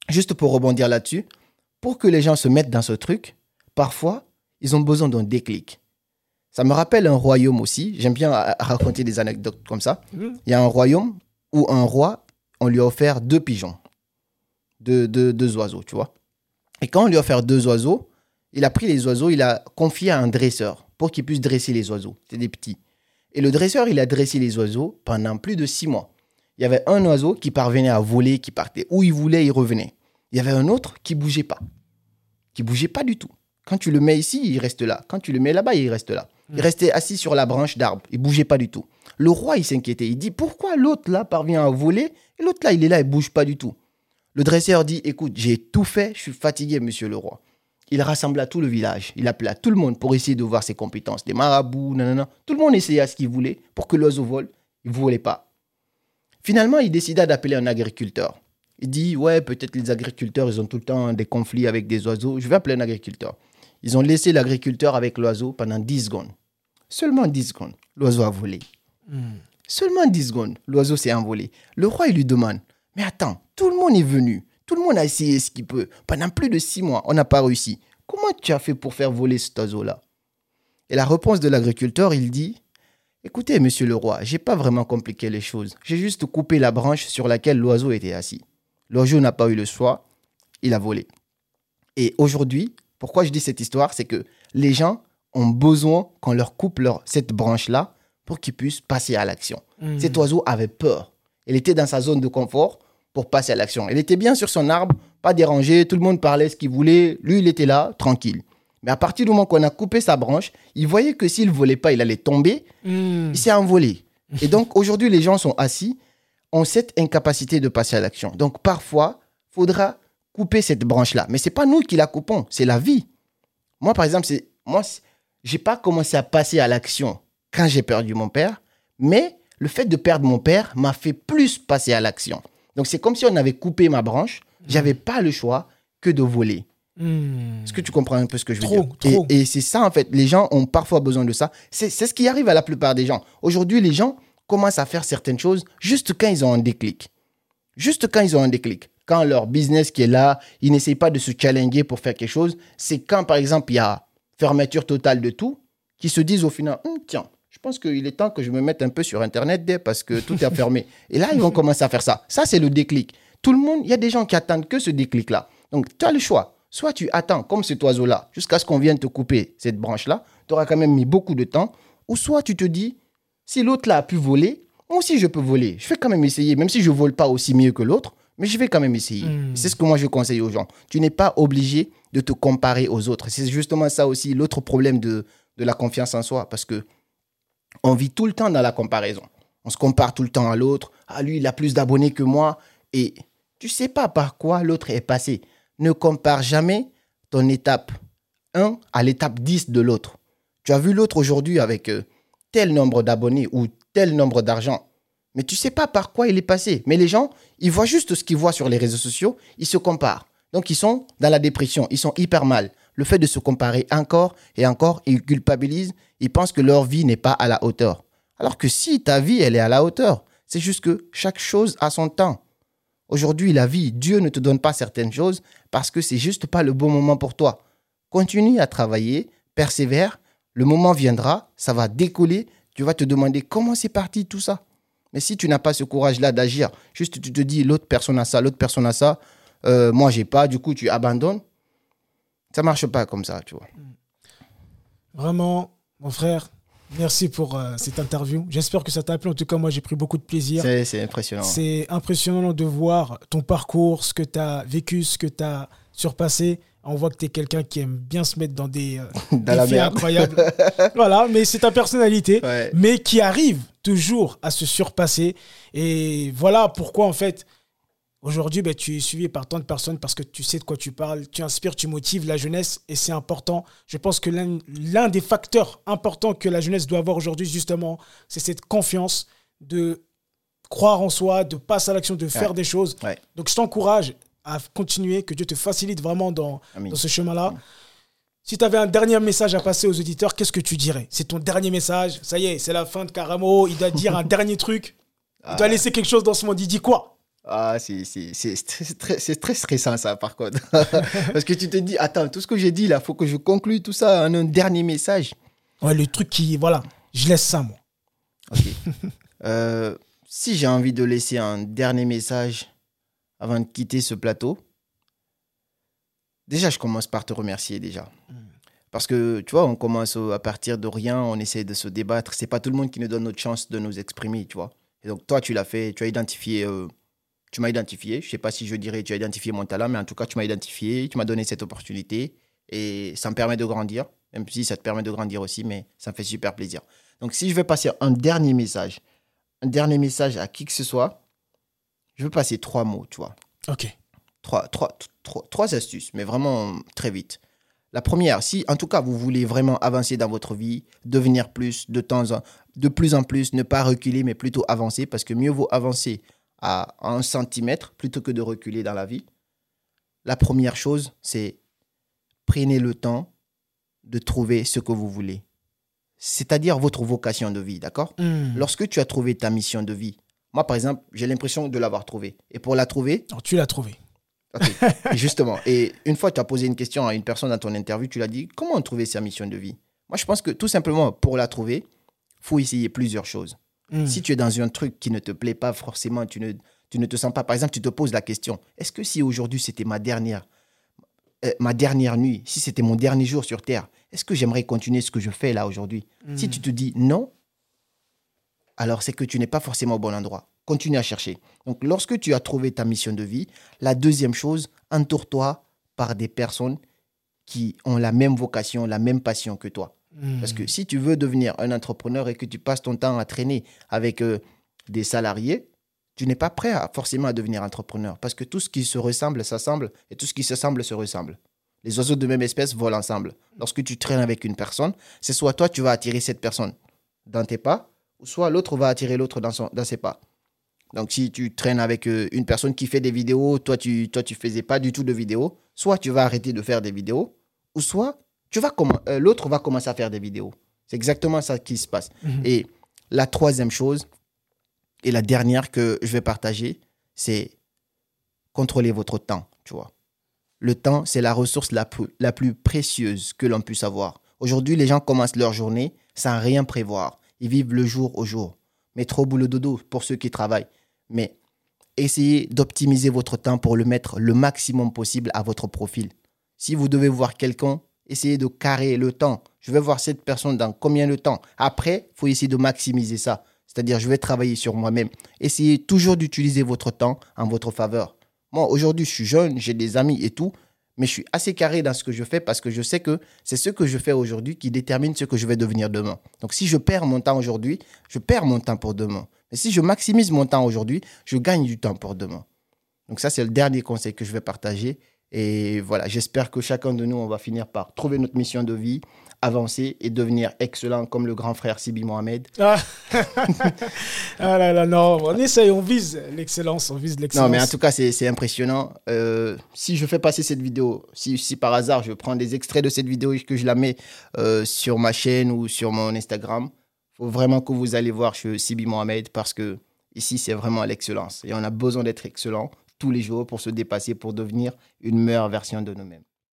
juste pour rebondir là-dessus, pour que les gens se mettent dans ce truc, parfois, ils ont besoin d'un déclic. Ça me rappelle un royaume aussi. J'aime bien euh, raconter des anecdotes comme ça. Il y a un royaume où un roi, on lui a offert deux pigeons, deux, deux, deux oiseaux, tu vois. Et quand on lui a offert deux oiseaux, il a pris les oiseaux, il a confié à un dresseur pour qu'il puisse dresser les oiseaux. C'est des petits. Et le dresseur, il a dressé les oiseaux pendant plus de six mois. Il y avait un oiseau qui parvenait à voler, qui partait où il voulait, il revenait. Il y avait un autre qui bougeait pas. Qui bougeait pas du tout. Quand tu le mets ici, il reste là. Quand tu le mets là-bas, il reste là. Il restait assis sur la branche d'arbre. Il bougeait pas du tout. Le roi, il s'inquiétait. Il dit pourquoi l'autre là parvient à voler et l'autre là, il est là, il bouge pas du tout? Le dresseur dit écoute, j'ai tout fait, je suis fatigué, monsieur le roi. Il rassembla tout le village. Il appela tout le monde pour essayer de voir ses compétences. Des marabouts, nanana. Tout le monde essayait ce qu'il voulait pour que l'oiseau vole. Il ne volait pas. Finalement, il décida d'appeler un agriculteur. Il dit Ouais, peut-être les agriculteurs, ils ont tout le temps des conflits avec des oiseaux. Je vais appeler un agriculteur. Ils ont laissé l'agriculteur avec l'oiseau pendant 10 secondes. Seulement 10 secondes. L'oiseau a volé. Seulement 10 secondes. L'oiseau s'est envolé. Le roi, il lui demande Mais attends, tout le monde est venu. Tout le monde a essayé ce qu'il peut. Pendant plus de 6 mois, on n'a pas réussi. Comment tu as fait pour faire voler cet oiseau-là? Et la réponse de l'agriculteur, il dit Écoutez, monsieur le roi, j'ai pas vraiment compliqué les choses. J'ai juste coupé la branche sur laquelle l'oiseau était assis. L'oiseau n'a pas eu le choix, il a volé. Et aujourd'hui, pourquoi je dis cette histoire, c'est que les gens ont besoin qu'on leur coupe leur, cette branche-là pour qu'ils puissent passer à l'action. Mm. Cet oiseau avait peur. Il était dans sa zone de confort pour passer à l'action. Il était bien sur son arbre, pas dérangé, tout le monde parlait ce qu'il voulait. Lui, il était là, tranquille. Mais à partir du moment qu'on a coupé sa branche, il voyait que s'il ne volait pas, il allait tomber. Mm. Il s'est envolé. Et donc, aujourd'hui, les gens sont assis, ont cette incapacité de passer à l'action. Donc, parfois, faudra couper cette branche-là. Mais c'est pas nous qui la coupons, c'est la vie. Moi, par exemple, c'est moi, j'ai pas commencé à passer à l'action quand j'ai perdu mon père, mais le fait de perdre mon père m'a fait plus passer à l'action. Donc, c'est comme si on avait coupé ma branche. J'avais pas le choix que de voler. Mm. Est-ce que tu comprends un peu ce que je veux Trop, dire? Trop. Et, et c'est ça, en fait. Les gens ont parfois besoin de ça. C'est c'est ce qui arrive à la plupart des gens. Aujourd'hui, les gens commencent à faire certaines choses juste quand ils ont un déclic. Juste quand ils ont un déclic. Quand leur business qui est là, ils n'essayent pas de se challenger pour faire quelque chose. C'est quand, par exemple, il y a fermeture totale de tout, qu'ils se disent au final, Hum, tiens, je pense qu'il est temps que je me mette un peu sur Internet dès parce que tout est fermé. Et là, ils vont commencer à faire ça. Ça, c'est le déclic. Tout le monde, il y a des gens qui attendent que ce déclic-là. Donc, tu as le choix. Soit tu attends, comme cet oiseau-là, jusqu'à ce qu'on vienne te couper cette branche-là. Tu auras quand même mis beaucoup de temps. Ou soit tu te dis, si l'autre-là a pu voler, moi aussi je peux voler. Je vais quand même essayer, même si je vole pas aussi mieux que l'autre, mais je vais quand même essayer. Mm. C'est ce que moi je conseille aux gens. Tu n'es pas obligé de te comparer aux autres. C'est justement ça aussi l'autre problème de, de la confiance en soi, parce que on vit tout le temps dans la comparaison. On se compare tout le temps à l'autre. Ah, lui, il a plus d'abonnés que moi. Et Tu sais pas par quoi l'autre est passé. Ne compare jamais ton étape 1 à l'étape 10 de l'autre. Tu as vu l'autre aujourd'hui avec euh, tel nombre d'abonnés ou tel nombre d'argent. Mais tu sais pas par quoi il est passé. Mais les gens, ils voient juste ce qu'ils voient sur les réseaux sociaux, ils se comparent. Donc ils sont dans la dépression, ils sont hyper mal. Le fait de se comparer encore et encore, ils culpabilisent, ils pensent que leur vie n'est pas à la hauteur. Alors que si ta vie, elle est à la hauteur, c'est juste que chaque chose a son temps. Aujourd'hui, la vie, Dieu ne te donne pas certaines choses parce que c'est juste pas le bon moment pour toi. Continue à travailler, persévère, le moment viendra, ça va décoller, tu vas te demander comment c'est parti tout ça. Mais si tu n'as pas ce courage-là d'agir, juste tu te dis l'autre personne a ça, l'autre personne a ça, euh, moi j'ai pas, du coup tu abandonnes, ça marche pas comme ça, tu vois. Vraiment, mon frère, merci pour euh, cette interview. J'espère que ça t'a plu. En tout cas, moi j'ai pris beaucoup de plaisir. C'est impressionnant. C'est impressionnant de voir ton parcours, ce que tu as vécu, ce que tu as surpassé. On voit que tu es quelqu'un qui aime bien se mettre dans des euh, Dans la défis incroyables. voilà, mais c'est ta personnalité, Ouais. mais qui arrive toujours à se surpasser. Et voilà pourquoi, en fait, aujourd'hui, ben, tu es suivi par tant de personnes parce que tu sais de quoi tu parles, tu inspires, tu motives la jeunesse et c'est important. Je pense que l'un des facteurs importants que la jeunesse doit avoir aujourd'hui, justement, c'est cette confiance de croire en soi, de passer à l'action, de faire des choses. Ouais. Donc, je t'encourage à continuer, que Dieu te facilite vraiment dans, dans ce chemin-là. Si tu avais un dernier message à passer aux auditeurs, qu'est-ce que tu dirais? C'est ton dernier message. Ça y est, c'est la fin de Caramo. Il doit dire un dernier truc. Il doit laisser quelque chose dans ce monde. Il dit quoi? Ah, c'est très, très stressant ça par contre. Parce que tu te dis, attends, tout ce que j'ai dit là, faut que je conclue tout ça en un dernier message. Ouais, le truc qui. Voilà, je laisse ça, moi. Ok. Euh, si j'ai envie de laisser un dernier message avant de quitter ce plateau, déjà, je commence par te remercier déjà. Parce que, tu vois, on commence à partir de rien, on essaie de se débattre. C'est pas tout le monde qui nous donne notre chance de nous exprimer, tu vois. Et donc, toi, tu l'as fait, tu as identifié, euh, tu m'as identifié. Je sais pas si je dirais tu as identifié mon talent, mais en tout cas, tu m'as identifié, tu m'as donné cette opportunité. Et ça me permet de grandir, même si ça te permet de grandir aussi, mais ça me fait super plaisir. Donc, si je vais passer un dernier message, un dernier message à qui que ce soit, je veux passer trois mots, tu vois. Ok. Trois, trois, trois, trois astuces, mais vraiment très vite. La première, si en tout cas vous voulez vraiment avancer dans votre vie, devenir plus de temps en, de plus en plus, ne pas reculer, mais plutôt avancer, parce que mieux vaut avancer à un centimètre plutôt que de reculer dans la vie. La première chose, c'est prenez le temps de trouver ce que vous voulez. C'est-à-dire votre vocation de vie, d'accord? Hmm. Lorsque tu as trouvé ta mission de vie, moi par exemple, j'ai l'impression de l'avoir trouvée. Et pour la trouver, Alors, tu l'as trouvé. justement, et une fois tu as posé une question à une personne dans ton interview, tu l'as dit, comment trouver sa mission de vie? Moi je pense que tout simplement, pour la trouver, faut essayer plusieurs choses. Hmm. Si tu es dans un truc qui ne te plaît pas forcément, tu ne, tu ne te sens pas, par exemple, tu te poses la question, est-ce que si aujourd'hui c'était ma dernière, euh, ma dernière nuit, si c'était mon dernier jour sur Terre, est-ce que j'aimerais continuer ce que je fais là aujourd'hui? Si tu te dis non, alors c'est que tu n'es pas forcément au bon endroit. Continue à chercher. Donc lorsque tu as trouvé ta mission de vie, la deuxième chose, entoure-toi par des personnes qui ont la même vocation, la même passion que toi. Hmm. Parce que si tu veux devenir un entrepreneur et que tu passes ton temps à traîner avec euh, des salariés, tu n'es pas prêt à, forcément à devenir entrepreneur. Parce que tout ce qui se ressemble s'assemble et tout ce qui se semble se ressemble. Les oiseaux de même espèce volent ensemble. Lorsque tu traînes avec une personne, c'est soit toi, tu vas attirer cette personne dans tes pas, soit l'autre va attirer l'autre dans, son- dans ses pas. Donc, si tu traînes avec euh, une personne qui fait des vidéos, toi, tu toi, tu faisais pas du tout de vidéos, soit tu vas arrêter de faire des vidéos, ou soit tu vas euh, l'autre va commencer à faire des vidéos. C'est exactement ça qui se passe. Mhm. Et la troisième chose, et la dernière que je vais partager, c'est contrôler votre temps, tu vois. Le temps, c'est la ressource la plus, la plus précieuse que l'on puisse avoir. Aujourd'hui, les gens commencent leur journée sans rien prévoir. Ils vivent le jour au jour. Mais trop boulot dodo pour ceux qui travaillent. Mais essayez d'optimiser votre temps pour le mettre le maximum possible à votre profil. Si vous devez voir quelqu'un, essayez de carrer le temps. Je vais voir cette personne dans combien de temps. Après, il faut essayer de maximiser ça. C'est-à-dire, je vais travailler sur moi-même. Essayez toujours d'utiliser votre temps en votre faveur. Moi, aujourd'hui, je suis jeune, j'ai des amis et tout, mais je suis assez carré dans ce que je fais parce que je sais que c'est ce que je fais aujourd'hui qui détermine ce que je vais devenir demain. Donc, si je perds mon temps aujourd'hui, je perds mon temps pour demain. Mais si je maximise mon temps aujourd'hui, je gagne du temps pour demain. Donc ça, c'est le dernier conseil que je vais partager. Et voilà, j'espère que chacun de nous, on va finir par trouver notre mission de vie, avancer et devenir excellent comme le grand frère Sibi Mohamed. Ah, ah là là, non, on essaye, on vise l'excellence, on vise l'excellence. Non, mais en tout cas, c'est impressionnant. Euh, si je fais passer cette vidéo, si, si, par hasard je prends des extraits de cette vidéo et que je la mets euh, sur ma chaîne ou sur mon Instagram, il faut vraiment que vous allez voir chez Sibi Mohamed parce que ici, c'est vraiment l'excellence. Et on a besoin d'être excellent tous les jours pour se dépasser, pour devenir une meilleure version de nous-mêmes.